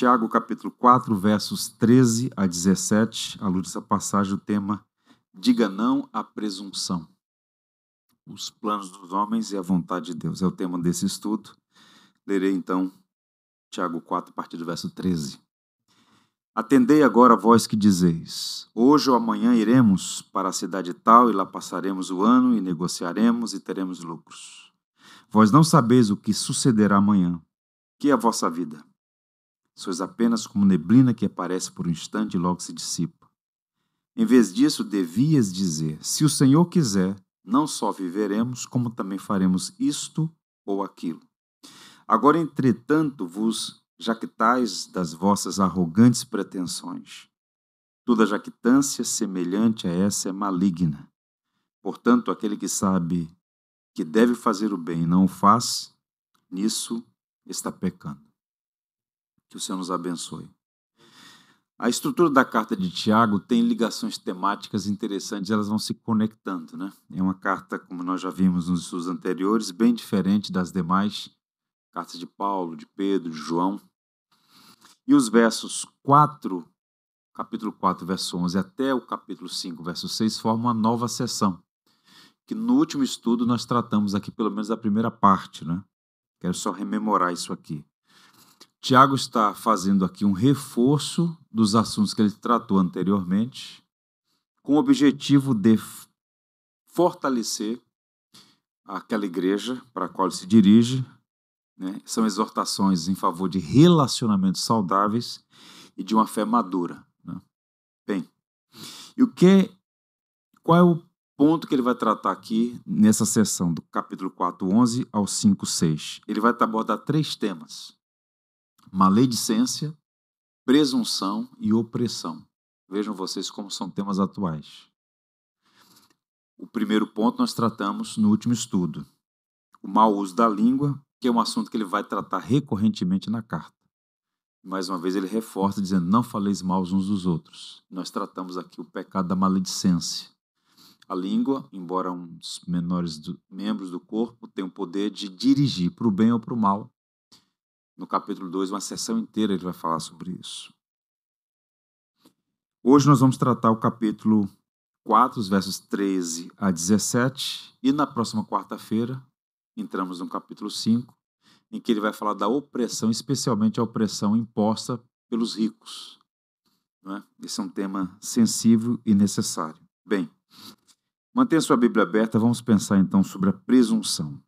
Tiago capítulo 4, versos 13 a 17, à luz dessa passagem, o tema Diga não à presunção. Os planos dos homens e a vontade de Deus é o tema desse estudo. Lerei então Tiago 4, a partir do verso 13. Atendei agora a vós que dizeis: Hoje ou amanhã iremos para a cidade tal e lá passaremos o ano e negociaremos e teremos lucros. Vós não sabeis o que sucederá amanhã. Que é a vossa vida? Sois apenas como neblina que aparece por um instante e logo se dissipa. Em vez disso, devias dizer: Se o Senhor quiser, não só viveremos, como também faremos isto ou aquilo. Agora, entretanto, vos jactais das vossas arrogantes pretensões. Toda jactância semelhante a essa é maligna. Portanto, aquele que sabe que deve fazer o bem e não o faz, nisso está pecando. Que o Senhor nos abençoe. A estrutura da carta de Tiago tem ligações temáticas interessantes, elas vão se conectando. Né? É uma carta, como nós já vimos nos estudos anteriores, bem diferente das demais cartas de Paulo, de Pedro, de João. E os versos 4, capítulo 4, verso 11, até o capítulo 5, verso 6, formam uma nova sessão, que no último estudo nós tratamos aqui pelo menos da primeira parte. Né? Quero só rememorar isso aqui. Tiago está fazendo aqui um reforço dos assuntos que ele tratou anteriormente, com o objetivo de fortalecer aquela igreja para a qual ele se dirige. Né? São exortações em favor de relacionamentos saudáveis e de uma fé madura. Né? Bem, e o que, qual é o ponto que ele vai tratar aqui nessa sessão do capítulo 4, 11 ao 5, 6? Ele vai abordar três temas maledicência, presunção e opressão. Vejam vocês como são temas atuais. O primeiro ponto nós tratamos no último estudo. O mau uso da língua, que é um assunto que ele vai tratar recorrentemente na carta. Mais uma vez ele reforça dizendo: não faleis mal uns dos outros. Nós tratamos aqui o pecado da maledicência. A língua, embora um dos menores do, membros do corpo, tem o poder de dirigir para o bem ou para o mal no capítulo 2, uma sessão inteira ele vai falar sobre isso. Hoje nós vamos tratar o capítulo 4, os versos 13 a 17, e na próxima quarta-feira entramos no capítulo 5, em que ele vai falar da opressão, especialmente a opressão imposta pelos ricos. É? Esse é um tema sensível e necessário. Bem, mantenha sua Bíblia aberta, vamos pensar então sobre a presunção.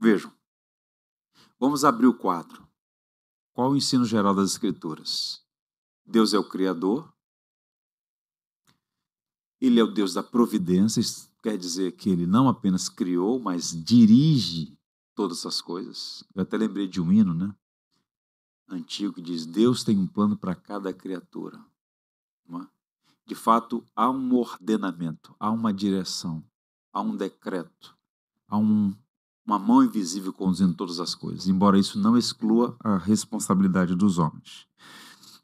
Vejam, vamos abrir o quadro. Qual o ensino geral das Escrituras? Deus é o Criador, Ele é o Deus da providência, isso quer dizer que Ele não apenas criou, mas dirige todas as coisas. Eu até lembrei de um hino, né? Antigo que diz: Deus tem um plano para cada criatura. É? De fato, há um ordenamento, há uma direção, há um decreto, há um uma mão invisível conduzindo todas as coisas, embora isso não exclua a responsabilidade dos homens.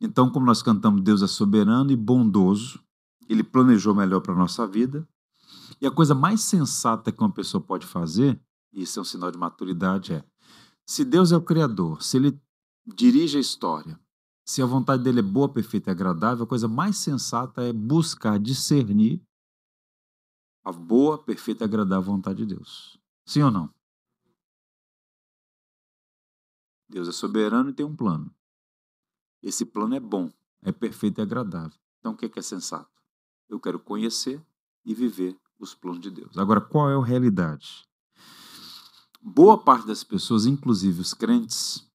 Então, como nós cantamos, Deus é soberano e bondoso, ele planejou melhor para a nossa vida. E a coisa mais sensata que uma pessoa pode fazer, e isso é um sinal de maturidade, é: se Deus é o Criador, se ele dirige a história, se a vontade dele é boa, perfeita e agradável, a coisa mais sensata é buscar discernir a boa, perfeita e agradável vontade de Deus. Sim ou não? Deus é soberano e tem um plano. Esse plano é bom, é perfeito e agradável. Então, o que é, é sensato? Eu quero conhecer e viver os planos de Deus. Agora, qual é a realidade? Boa parte das pessoas, inclusive os crentes,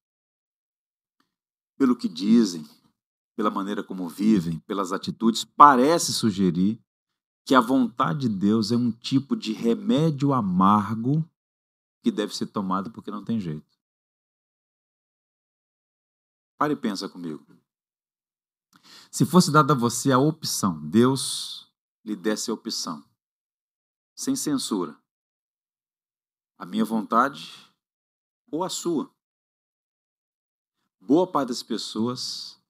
pelo que dizem, pela maneira como vivem, pelas atitudes, parece sugerir que a vontade de Deus é um tipo de remédio amargo que deve ser tomado porque não tem jeito. Pare e pensa comigo. Se fosse dada a você a opção, Deus lhe desse a opção, sem censura, a minha vontade ou a sua, boa parte das pessoas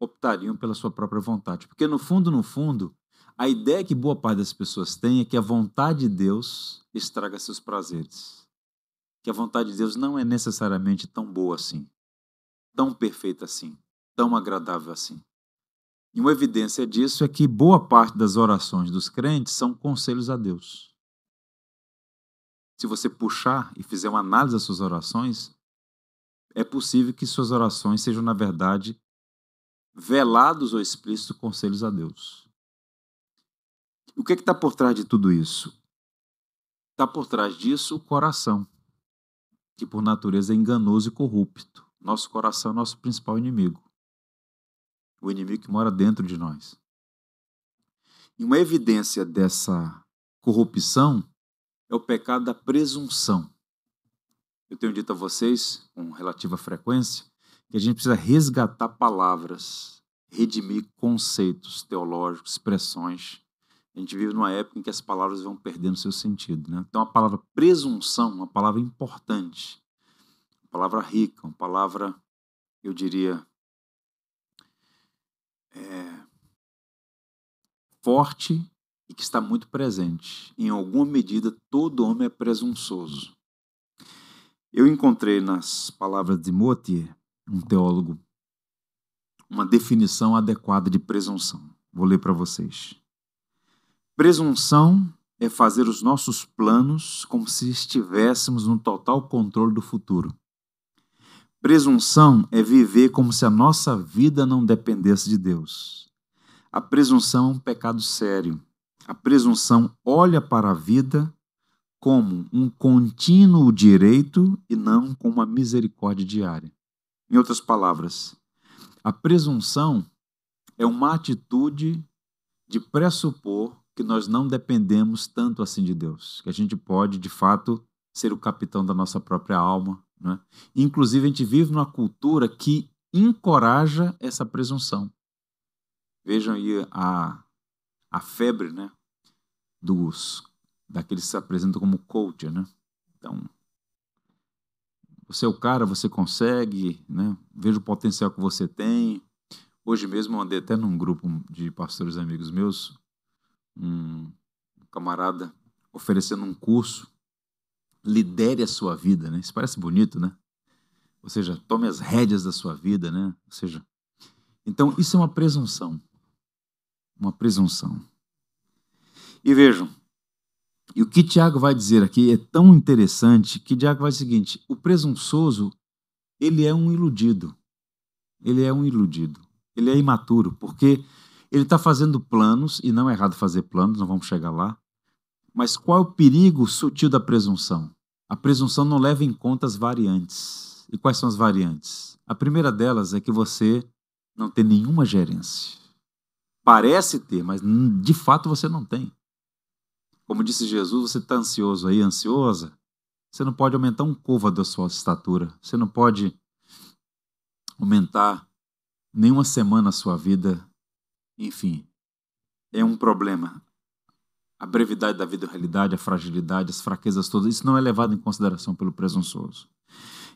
optariam pela sua própria vontade. Porque no fundo, no fundo, a ideia que boa parte das pessoas tem é que a vontade de Deus estraga seus prazeres. Que a vontade de Deus não é necessariamente tão boa assim. Tão perfeita assim, tão agradável assim. E uma evidência disso é que boa parte das orações dos crentes são conselhos a Deus. Se você puxar e fizer uma análise das suas orações, é possível que suas orações sejam, na verdade, velados ou explícitos conselhos a Deus. O que é está por trás de tudo isso? Está por trás disso o coração, que por natureza é enganoso e corrupto. Nosso coração é nosso principal inimigo o inimigo que mora dentro de nós. E uma evidência dessa corrupção é o pecado da presunção. Eu tenho dito a vocês, com relativa frequência, que a gente precisa resgatar palavras, redimir conceitos teológicos, expressões. A gente vive numa época em que as palavras vão perdendo seu sentido. Né? Então, a palavra presunção, uma palavra importante, palavra rica, uma palavra, eu diria, é, forte e que está muito presente. Em alguma medida, todo homem é presunçoso. Eu encontrei nas palavras de Motier, um teólogo, uma definição adequada de presunção. Vou ler para vocês. Presunção é fazer os nossos planos como se estivéssemos no total controle do futuro. Presunção é viver como se a nossa vida não dependesse de Deus. A presunção é um pecado sério. A presunção olha para a vida como um contínuo direito e não como uma misericórdia diária. Em outras palavras, a presunção é uma atitude de pressupor que nós não dependemos tanto assim de Deus, que a gente pode, de fato, ser o capitão da nossa própria alma, né? Inclusive, a gente vive numa cultura que encoraja essa presunção. Vejam aí a, a febre né? dos daqueles que se apresentam como coach. Né? Então, você é o cara, você consegue, né? veja o potencial que você tem. Hoje mesmo eu até num grupo de pastores amigos meus, um camarada oferecendo um curso lidere a sua vida, né? Isso parece bonito, né? Ou seja, tome as rédeas da sua vida, né? Ou seja, então isso é uma presunção. Uma presunção. E vejam, e o que Tiago vai dizer aqui é tão interessante que Tiago vai dizer o seguinte: o presunçoso, ele é um iludido. Ele é um iludido. Ele é imaturo, porque ele está fazendo planos, e não é errado fazer planos, não vamos chegar lá, mas qual é o perigo sutil da presunção? A presunção não leva em conta as variantes. E quais são as variantes? A primeira delas é que você não tem nenhuma gerência. Parece ter, mas de fato você não tem. Como disse Jesus, você está ansioso aí, ansiosa. Você não pode aumentar um côvado da sua estatura. Você não pode aumentar nenhuma semana a sua vida. Enfim, é um problema a brevidade da vida e realidade, a fragilidade, as fraquezas todas, isso não é levado em consideração pelo presunçoso.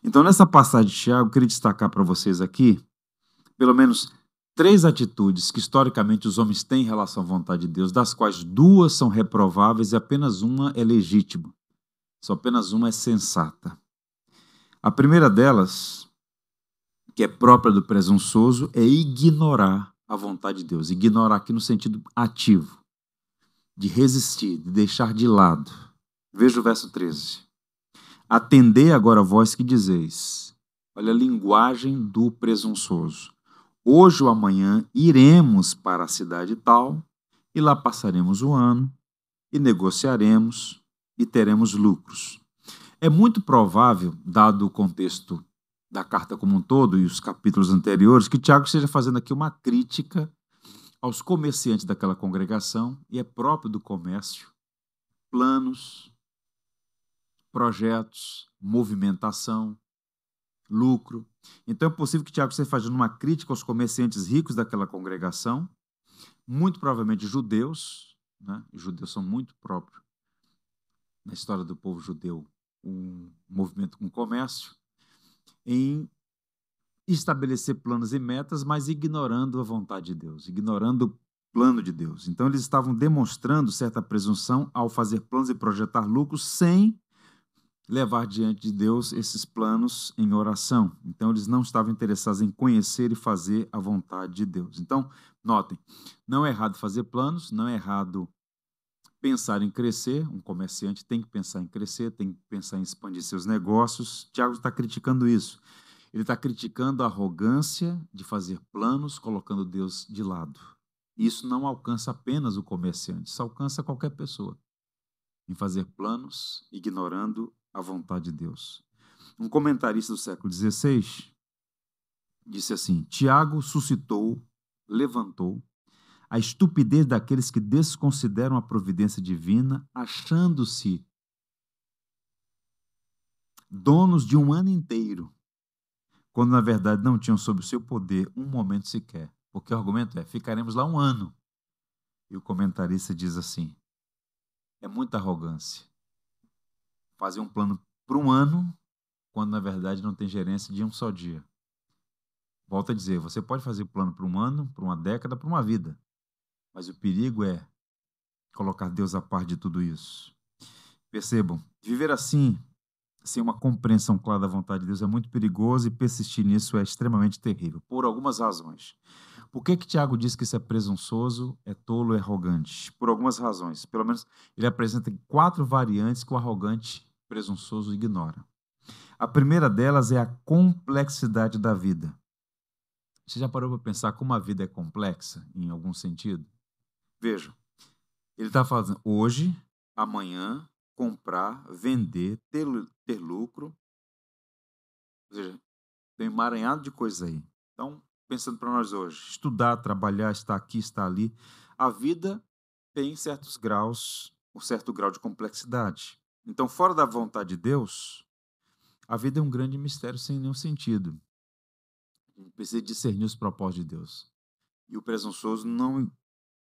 Então, nessa passagem de Tiago, eu queria destacar para vocês aqui, pelo menos três atitudes que historicamente os homens têm em relação à vontade de Deus, das quais duas são reprováveis e apenas uma é legítima. Só apenas uma é sensata. A primeira delas, que é própria do presunçoso, é ignorar a vontade de Deus. Ignorar aqui no sentido ativo de resistir, de deixar de lado. Veja o verso 13. Atendei agora vós que dizeis. Olha a linguagem do presunçoso. Hoje ou amanhã iremos para a cidade tal, e lá passaremos o ano, e negociaremos, e teremos lucros. É muito provável, dado o contexto da carta como um todo e os capítulos anteriores, que Tiago esteja fazendo aqui uma crítica aos comerciantes daquela congregação, e é próprio do comércio, planos, projetos, movimentação, lucro. Então é possível que Tiago esteja fazendo uma crítica aos comerciantes ricos daquela congregação, muito provavelmente judeus, né? judeus são muito próprios na história do povo judeu, um movimento com comércio, em estabelecer planos e metas, mas ignorando a vontade de Deus, ignorando o plano de Deus. Então, eles estavam demonstrando certa presunção ao fazer planos e projetar lucros sem levar diante de Deus esses planos em oração. Então, eles não estavam interessados em conhecer e fazer a vontade de Deus. Então, notem, não é errado fazer planos, não é errado pensar em crescer. Um comerciante tem que pensar em crescer, tem que pensar em expandir seus negócios. Tiago está criticando isso. Ele está criticando a arrogância de fazer planos colocando Deus de lado. Isso não alcança apenas o comerciante, isso alcança qualquer pessoa em fazer planos ignorando a vontade de Deus. Um comentarista do século XVI disse assim: Tiago suscitou, levantou a estupidez daqueles que desconsideram a providência divina, achando-se donos de um ano inteiro, quando na verdade não tinham sob o seu poder um momento sequer. Porque o argumento é: ficaremos lá um ano. E o comentarista diz assim: é muita arrogância fazer um plano para um ano, quando na verdade não tem gerência de um só dia. Volto a dizer, você pode fazer plano para um ano, para uma década, para uma vida. Mas o perigo é colocar Deus a par de tudo isso. Percebam, viver assim, sem uma compreensão clara da vontade de Deus, é muito perigoso e persistir nisso é extremamente terrível, por algumas razões. Por que, que Tiago diz que isso é presunçoso, é tolo, é arrogante? Por algumas razões. Pelo menos ele apresenta quatro variantes que o arrogante presunçoso ignora. A primeira delas é a complexidade da vida. Você já parou para pensar como a vida é complexa, em algum sentido? Veja, ele está falando hoje, amanhã, comprar, vender, ter, ter lucro. Ou seja, tem um emaranhado de coisas aí. Então, pensando para nós hoje, estudar, trabalhar, estar aqui, estar ali. A vida tem certos graus, um certo grau de complexidade. Então, fora da vontade de Deus, a vida é um grande mistério sem nenhum sentido. A precisa discernir os propósitos de Deus. E o presunçoso não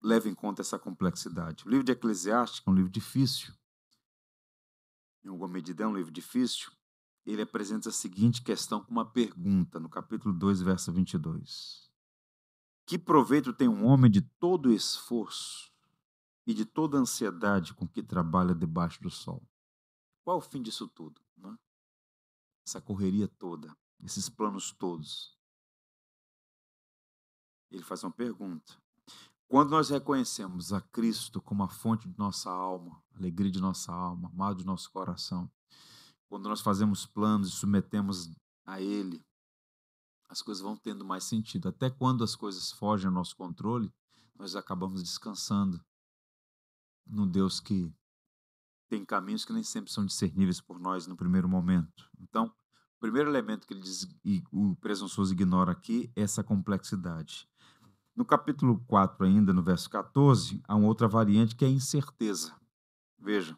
leva em conta essa complexidade. O livro de Eclesiastes é um livro difícil. Em alguma medida é um livro difícil. Ele apresenta a seguinte questão com uma pergunta, no capítulo 2, verso 22. Que proveito tem um homem de todo o esforço e de toda a ansiedade com que trabalha debaixo do sol? Qual o fim disso tudo? Né? Essa correria toda, esses planos todos. Ele faz uma pergunta. Quando nós reconhecemos a Cristo como a fonte de nossa alma, alegria de nossa alma, amado de nosso coração, quando nós fazemos planos e submetemos a Ele, as coisas vão tendo mais sentido. Até quando as coisas fogem ao nosso controle, nós acabamos descansando no Deus que tem caminhos que nem sempre são discerníveis por nós no primeiro momento. Então, o primeiro elemento que ele diz, e o presunçoso ignora aqui é essa complexidade. No capítulo 4, ainda no verso 14, há uma outra variante que é incerteza. Veja,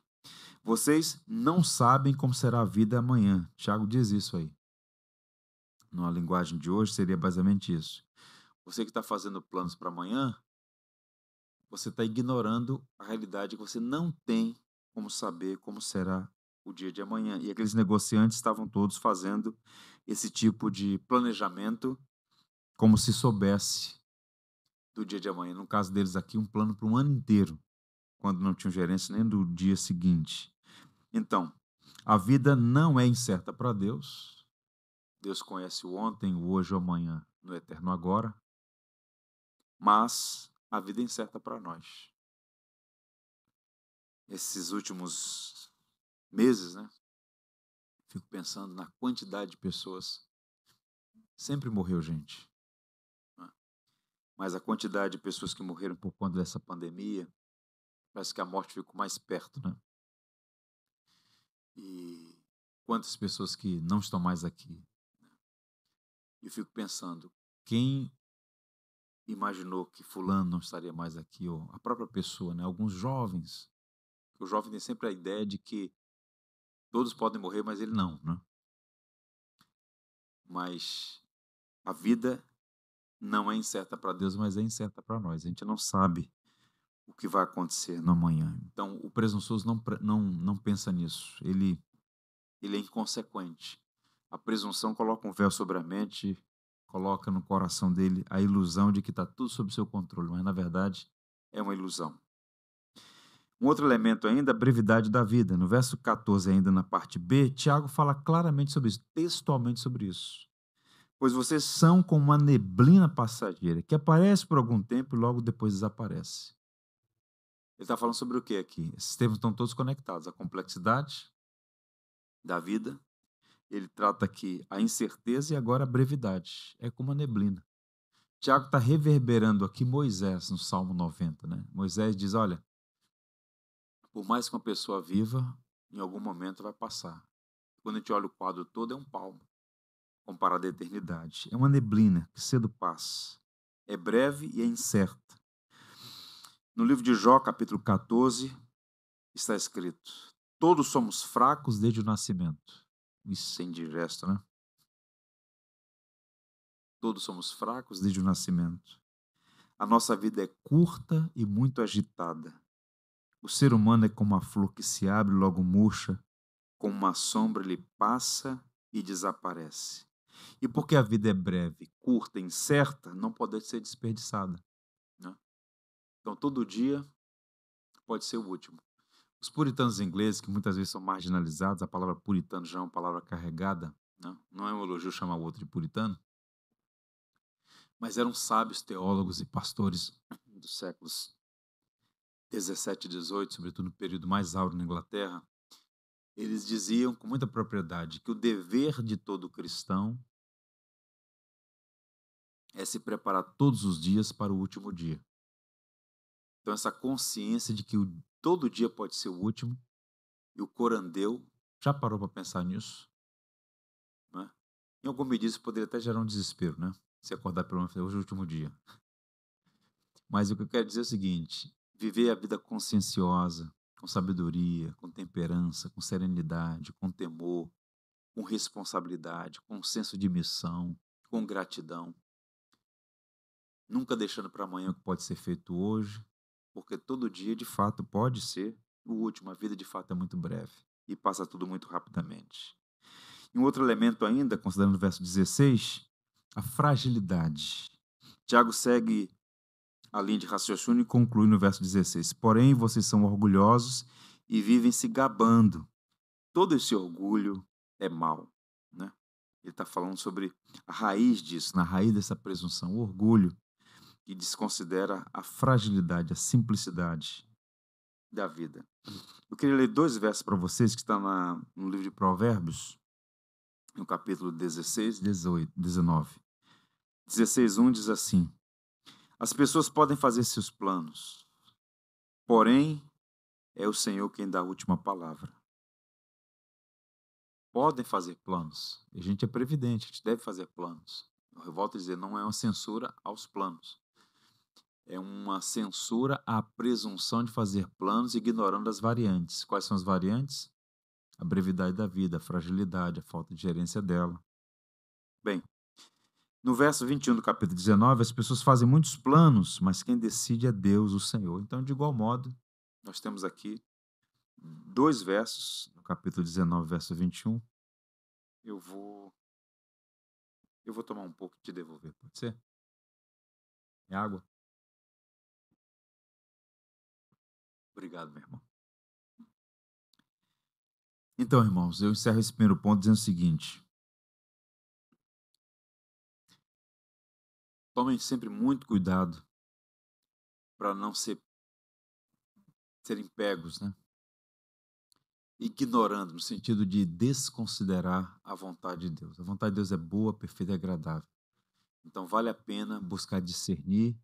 vocês não sabem como será a vida amanhã. Tiago diz isso aí. Na linguagem de hoje, seria basicamente isso. Você que está fazendo planos para amanhã, você está ignorando a realidade que você não tem como saber como será o dia de amanhã. E aqueles negociantes estavam todos fazendo esse tipo de planejamento como se soubesse do dia de amanhã. No caso deles aqui, um plano para um ano inteiro, quando não tinham gerência nem do dia seguinte. Então, a vida não é incerta para Deus. Deus conhece o ontem, o hoje, o amanhã, no eterno agora. Mas a vida é incerta para nós esses últimos meses, né? Fico pensando na quantidade de pessoas. Sempre morreu gente. Mas a quantidade de pessoas que morreram por conta dessa pandemia, parece que a morte ficou mais perto, né? E quantas pessoas que não estão mais aqui. Né? Eu fico pensando, quem imaginou que fulano não estaria mais aqui, ou a própria pessoa, né? Alguns jovens o jovem tem sempre a ideia de que todos podem morrer, mas ele não, né? Mas a vida não é incerta para Deus, mas é incerta para nós. A gente não sabe o que vai acontecer no amanhã. Então, o presunçoso não, não, não pensa nisso. Ele, ele é inconsequente. A presunção coloca um véu sobre a mente, coloca no coração dele a ilusão de que está tudo sob seu controle, mas na verdade é uma ilusão. Um outro elemento ainda, a brevidade da vida. No verso 14, ainda na parte B, Tiago fala claramente sobre isso, textualmente sobre isso. Pois vocês são como uma neblina passageira, que aparece por algum tempo e logo depois desaparece. Ele está falando sobre o que aqui? Esses termos estão todos conectados. A complexidade da vida. Ele trata aqui a incerteza e agora a brevidade. É como a neblina. Tiago está reverberando aqui Moisés no Salmo 90. Né? Moisés diz: Olha, por mais que uma pessoa viva, em algum momento vai passar. Quando a gente olha o quadro todo, é um palmo, comparado à eternidade. É uma neblina que cedo passa. É breve e é incerta. No livro de Jó, capítulo 14, está escrito: Todos somos fracos desde o nascimento. Isso é indigesto, né? Todos somos fracos desde o nascimento. A nossa vida é curta e muito agitada. O ser humano é como a flor que se abre e logo murcha, como uma sombra ele passa e desaparece. E porque a vida é breve, curta incerta, não pode ser desperdiçada. Né? Então, todo dia pode ser o último. Os puritanos ingleses, que muitas vezes são marginalizados, a palavra puritano já é uma palavra carregada, né? não é um elogio chamar o outro de puritano, mas eram sábios teólogos e pastores dos séculos 17 e 18, sobretudo no período mais áureo na Inglaterra, eles diziam com muita propriedade que o dever de todo cristão é se preparar todos os dias para o último dia. Então, essa consciência de que todo dia pode ser o último, e o corandeu já parou para pensar nisso? Né? Em alguma medida, isso poderia até gerar um desespero, né? Se acordar pelo menos hoje é o último dia. Mas o que eu quero dizer é o seguinte: viver a vida conscienciosa, com sabedoria, com temperança, com serenidade, com temor, com responsabilidade, com senso de missão, com gratidão. Nunca deixando para amanhã o que pode ser feito hoje, porque todo dia de fato pode ser o último. A vida de fato é muito breve e passa tudo muito rapidamente. E um outro elemento ainda, considerando o verso 16, a fragilidade. Tiago segue a linha de raciocínio e conclui no verso 16: Porém, vocês são orgulhosos e vivem se gabando. Todo esse orgulho é mal. Né? Ele está falando sobre a raiz disso, na raiz dessa presunção, o orgulho, que desconsidera a fragilidade, a simplicidade da vida. Eu queria ler dois versos para vocês que estão na, no livro de Provérbios, no capítulo 16, 18, 19. 16:1 diz assim: as pessoas podem fazer seus planos, porém é o Senhor quem dá a última palavra. Podem fazer planos. A gente é previdente, a gente deve fazer planos. Eu volto a dizer, não é uma censura aos planos. É uma censura à presunção de fazer planos ignorando as variantes. Quais são as variantes? A brevidade da vida, a fragilidade, a falta de gerência dela. Bem, no verso 21 do capítulo 19, as pessoas fazem muitos planos, mas quem decide é Deus, o Senhor. Então, de igual modo, nós temos aqui dois versos, no capítulo 19, verso 21. Eu vou eu vou tomar um pouco e te devolver, pode ser? É água? Obrigado, meu irmão. Então, irmãos, eu encerro esse primeiro ponto dizendo o seguinte: Tomem sempre muito cuidado para não ser, serem pegos, né? Ignorando, no sentido de desconsiderar a vontade de Deus. A vontade de Deus é boa, perfeita e agradável. Então vale a pena buscar discernir,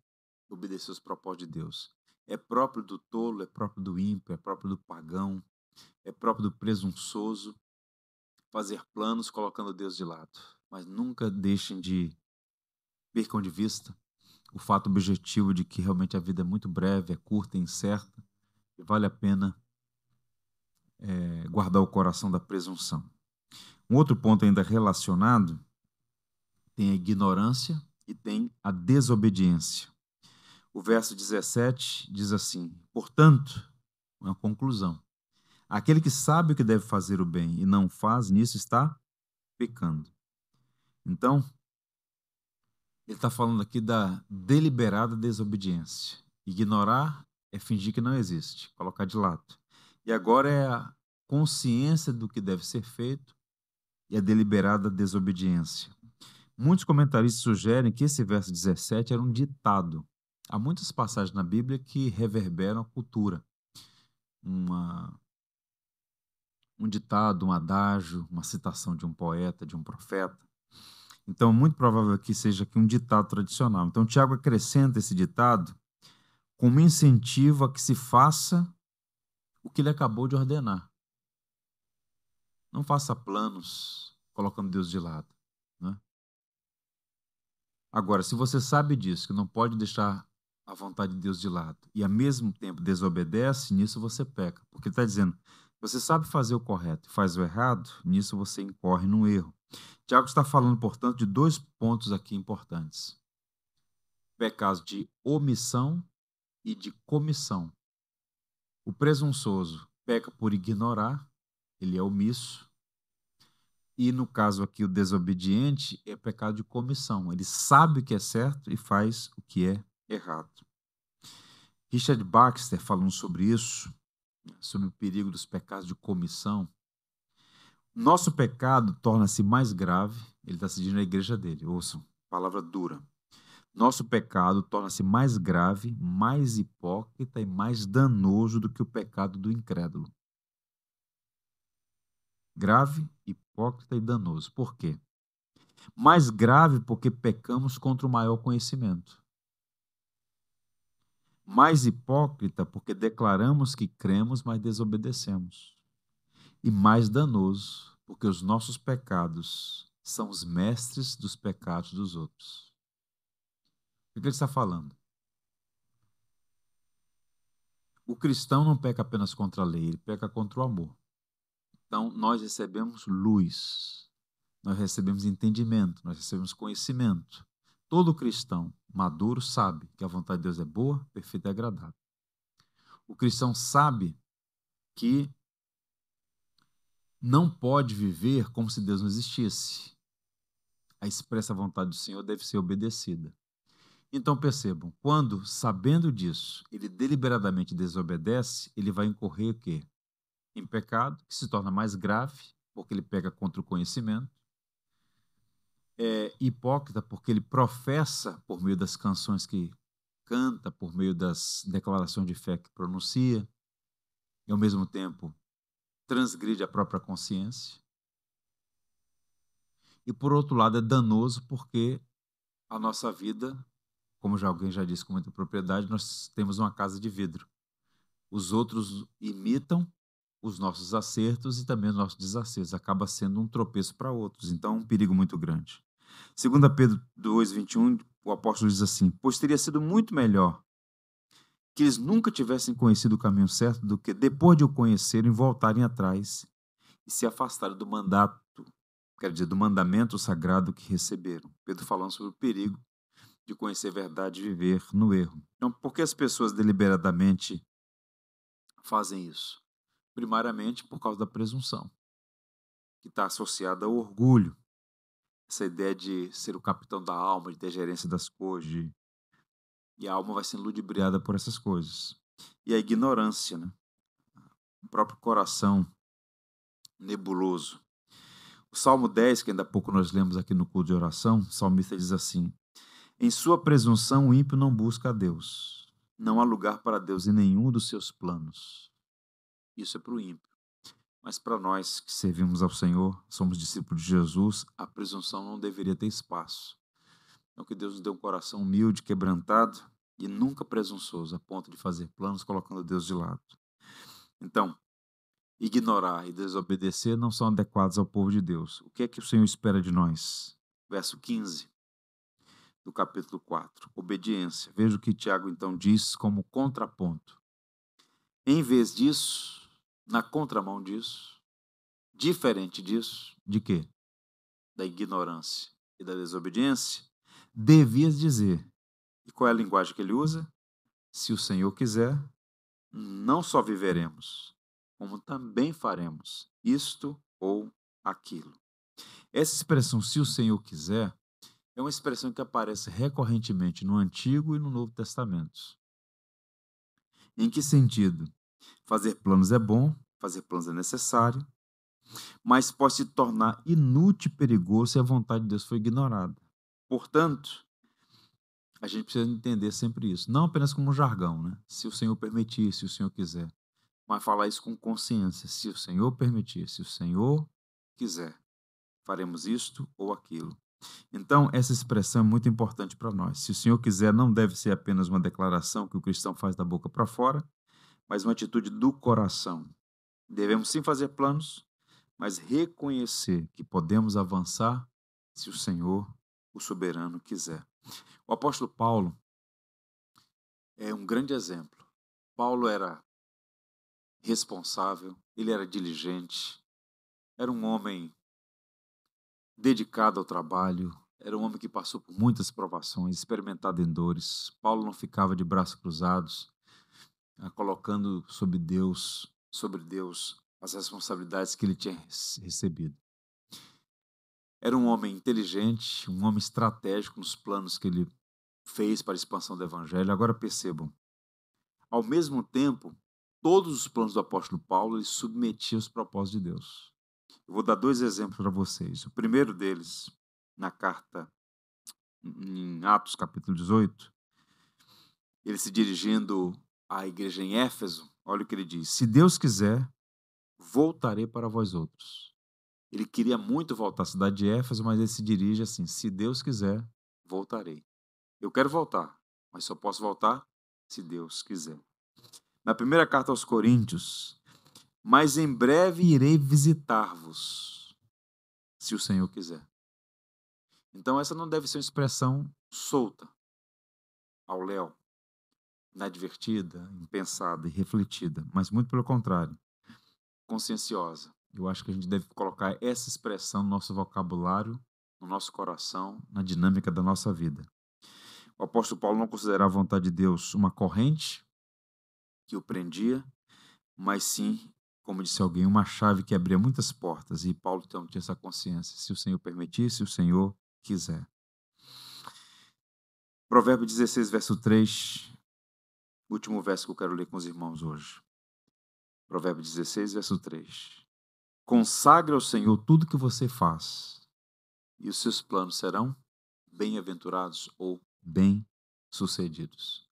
obedecer os propósitos de Deus. É próprio do tolo, é próprio do ímpio, é próprio do pagão, é próprio do presunçoso fazer planos colocando Deus de lado. Mas nunca deixem de percam de vista o fato objetivo de que realmente a vida é muito breve, é curta, é incerta e vale a pena é, guardar o coração da presunção. Um outro ponto ainda relacionado tem a ignorância e tem a desobediência. O verso 17 diz assim: Portanto, uma conclusão. Aquele que sabe o que deve fazer o bem e não faz, nisso está pecando. Então, ele está falando aqui da deliberada desobediência. Ignorar é fingir que não existe, colocar de lado. E agora é a consciência do que deve ser feito e a deliberada desobediência. Muitos comentaristas sugerem que esse verso 17 era um ditado. Há muitas passagens na Bíblia que reverberam a cultura. Uma, um ditado, um adágio, uma citação de um poeta, de um profeta. Então, muito provável que seja aqui um ditado tradicional. Então, Tiago acrescenta esse ditado como incentivo a que se faça o que ele acabou de ordenar. Não faça planos colocando Deus de lado. Né? Agora, se você sabe disso, que não pode deixar a vontade de Deus de lado, e ao mesmo tempo desobedece, nisso você peca. Porque ele está dizendo, você sabe fazer o correto e faz o errado, nisso você incorre no erro. Tiago está falando, portanto, de dois pontos aqui importantes: pecados de omissão e de comissão. O presunçoso peca por ignorar, ele é omisso. E no caso aqui, o desobediente é pecado de comissão. Ele sabe o que é certo e faz o que é errado. Richard Baxter, falando sobre isso, sobre o perigo dos pecados de comissão, nosso pecado torna-se mais grave, ele está seguindo a igreja dele, ouçam, palavra dura. Nosso pecado torna-se mais grave, mais hipócrita e mais danoso do que o pecado do incrédulo. Grave, hipócrita e danoso. Por quê? Mais grave porque pecamos contra o maior conhecimento. Mais hipócrita porque declaramos que cremos, mas desobedecemos e mais danoso, porque os nossos pecados são os mestres dos pecados dos outros. O que ele está falando? O cristão não peca apenas contra a lei, ele peca contra o amor. Então, nós recebemos luz, nós recebemos entendimento, nós recebemos conhecimento. Todo cristão maduro sabe que a vontade de Deus é boa, perfeita e agradável. O cristão sabe que não pode viver como se Deus não existisse. A expressa vontade do Senhor deve ser obedecida. Então percebam, quando, sabendo disso, ele deliberadamente desobedece, ele vai incorrer o quê? Em pecado, que se torna mais grave, porque ele pega contra o conhecimento. É hipócrita, porque ele professa por meio das canções que canta, por meio das declarações de fé que pronuncia, e ao mesmo tempo transgride a própria consciência. E por outro lado, é danoso porque a nossa vida, como já alguém já disse com muita propriedade, nós temos uma casa de vidro. Os outros imitam os nossos acertos e também os nossos desacertos. Acaba sendo um tropeço para outros. Então, um perigo muito grande. Segundo Pedro 2:21, o apóstolo diz assim: "Pois teria sido muito melhor que eles nunca tivessem conhecido o caminho certo do que, depois de o conhecerem, voltarem atrás e se afastarem do mandato, quer dizer, do mandamento sagrado que receberam. Pedro falando sobre o perigo de conhecer a verdade e viver no erro. Então, por que as pessoas deliberadamente fazem isso? Primariamente por causa da presunção, que está associada ao orgulho. Essa ideia de ser o capitão da alma, de ter gerência das coisas, de e a alma vai sendo ludibriada por essas coisas. E a ignorância, né? o próprio coração nebuloso. O Salmo 10, que ainda há pouco nós lemos aqui no culto de oração, o salmista diz assim: Em sua presunção o ímpio não busca a Deus, não há lugar para Deus em nenhum dos seus planos. Isso é para o ímpio. Mas para nós que servimos ao Senhor, somos discípulos de Jesus, a presunção não deveria ter espaço. Então, que Deus nos dê um coração humilde, quebrantado e nunca presunçoso, a ponto de fazer planos colocando Deus de lado. Então, ignorar e desobedecer não são adequados ao povo de Deus. O que é que o Senhor espera de nós? Verso 15 do capítulo 4. Obediência. Veja o que Tiago então diz como contraponto. Em vez disso, na contramão disso, diferente disso, de quê? Da ignorância e da desobediência, devias dizer. E qual é a linguagem que ele usa? Se o Senhor quiser, não só viveremos, como também faremos isto ou aquilo. Essa expressão, se o Senhor quiser, é uma expressão que aparece recorrentemente no Antigo e no Novo Testamento. Em que sentido? Fazer planos é bom, fazer planos é necessário, mas pode se tornar inútil e perigoso se a vontade de Deus for ignorada. Portanto, a gente precisa entender sempre isso, não apenas como um jargão, né? Se o Senhor permitir, se o Senhor quiser, mas falar isso com consciência, se o Senhor permitir, se o Senhor quiser, faremos isto ou aquilo. Então, essa expressão é muito importante para nós. Se o Senhor quiser, não deve ser apenas uma declaração que o cristão faz da boca para fora, mas uma atitude do coração. Devemos sim fazer planos, mas reconhecer que podemos avançar se o Senhor, o soberano, quiser. O apóstolo Paulo é um grande exemplo. Paulo era responsável, ele era diligente, era um homem dedicado ao trabalho, era um homem que passou por muitas provações, experimentado em dores. Paulo não ficava de braços cruzados, colocando sobre Deus, sobre Deus as responsabilidades que ele tinha recebido. Era um homem inteligente, um homem estratégico nos planos que ele fez para a expansão do evangelho. Agora percebam, ao mesmo tempo, todos os planos do apóstolo Paulo ele submetia aos propósitos de Deus. Eu vou dar dois exemplos para vocês. O primeiro deles, na carta em Atos capítulo 18, ele se dirigindo à igreja em Éfeso, olha o que ele diz: Se Deus quiser, voltarei para vós outros. Ele queria muito voltar à cidade de Éfeso, mas ele se dirige assim: Se Deus quiser, voltarei. Eu quero voltar, mas só posso voltar se Deus quiser. Na primeira carta aos Coríntios, mas em breve irei visitar-vos, se o Senhor quiser. Então, essa não deve ser uma expressão solta, ao léu, inadvertida, impensada e refletida, mas muito pelo contrário, conscienciosa. Eu acho que a gente deve colocar essa expressão no nosso vocabulário, no nosso coração, na dinâmica da nossa vida. O apóstolo Paulo não considerava a vontade de Deus uma corrente que o prendia, mas sim como disse alguém, uma chave que abria muitas portas. E Paulo então tinha essa consciência. Se o Senhor permitir, se o Senhor quiser. Provérbio 16, verso 3. Último verso que eu quero ler com os irmãos hoje. Provérbio 16, verso 3. Consagre ao Senhor tudo que você faz, e os seus planos serão bem-aventurados ou bem-sucedidos.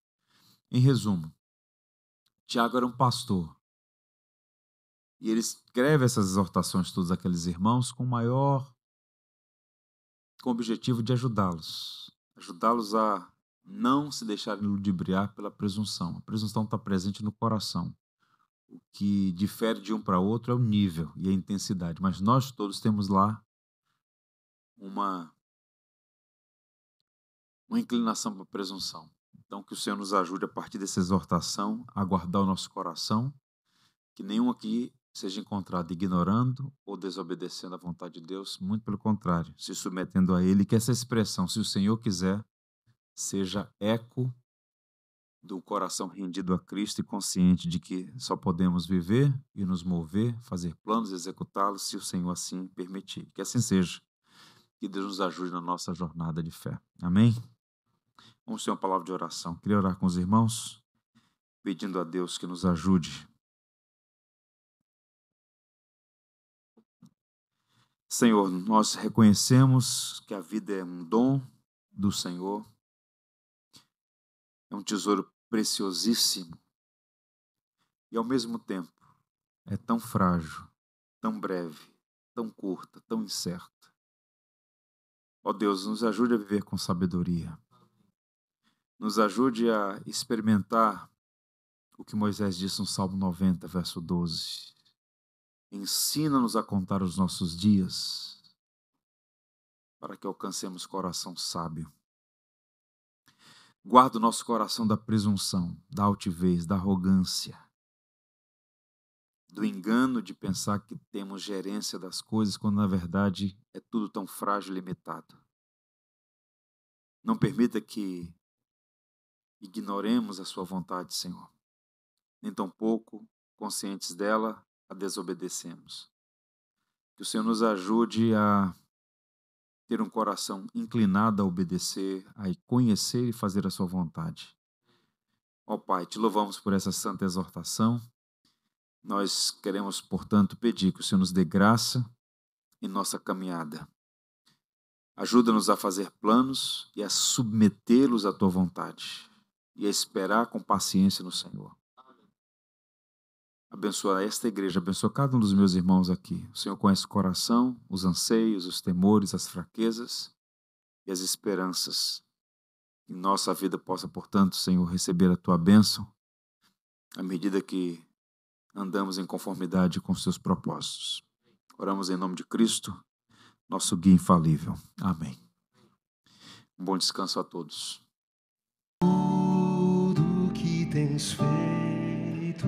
Em resumo, Tiago era um pastor e ele escreve essas exortações todos aqueles irmãos com maior com o objetivo de ajudá-los, ajudá-los a não se deixarem ludibriar pela presunção. A presunção está presente no coração. O que difere de um para outro é o nível e a intensidade, mas nós todos temos lá uma uma inclinação para a presunção. Então que o Senhor nos ajude a partir dessa exortação a guardar o nosso coração, que nenhum aqui seja encontrado ignorando ou desobedecendo à vontade de Deus, muito pelo contrário, se submetendo a Ele, que essa expressão, se o Senhor quiser, seja eco do coração rendido a Cristo e consciente de que só podemos viver e nos mover, fazer planos, executá-los, se o Senhor assim permitir. Que assim seja. Que Deus nos ajude na nossa jornada de fé. Amém? Vamos ter uma palavra de oração. Queria orar com os irmãos, pedindo a Deus que nos ajude Senhor, nós reconhecemos que a vida é um dom do Senhor, é um tesouro preciosíssimo e ao mesmo tempo é tão frágil, tão breve, tão curta, tão incerta. Ó Deus, nos ajude a viver com sabedoria. Nos ajude a experimentar o que Moisés disse no Salmo 90, verso 12. Ensina-nos a contar os nossos dias, para que alcancemos coração sábio. Guarda o nosso coração da presunção, da altivez, da arrogância, do engano de pensar que temos gerência das coisas, quando na verdade é tudo tão frágil e limitado. Não permita que ignoremos a Sua vontade, Senhor, nem tampouco, conscientes dela, a desobedecemos. Que o Senhor nos ajude a ter um coração inclinado a obedecer, a conhecer e fazer a sua vontade. Ó Pai, te louvamos por essa santa exortação. Nós queremos, portanto, pedir que o Senhor nos dê graça em nossa caminhada. Ajuda-nos a fazer planos e a submetê-los à tua vontade e a esperar com paciência no Senhor. Abençoa esta igreja, abençoa cada um dos meus irmãos aqui. O Senhor conhece o coração, os anseios, os temores, as fraquezas e as esperanças. Que nossa vida possa, portanto, Senhor, receber a tua bênção à medida que andamos em conformidade com os teus propósitos. Oramos em nome de Cristo, nosso guia infalível. Amém. Um bom descanso a todos. Tudo que tens feito,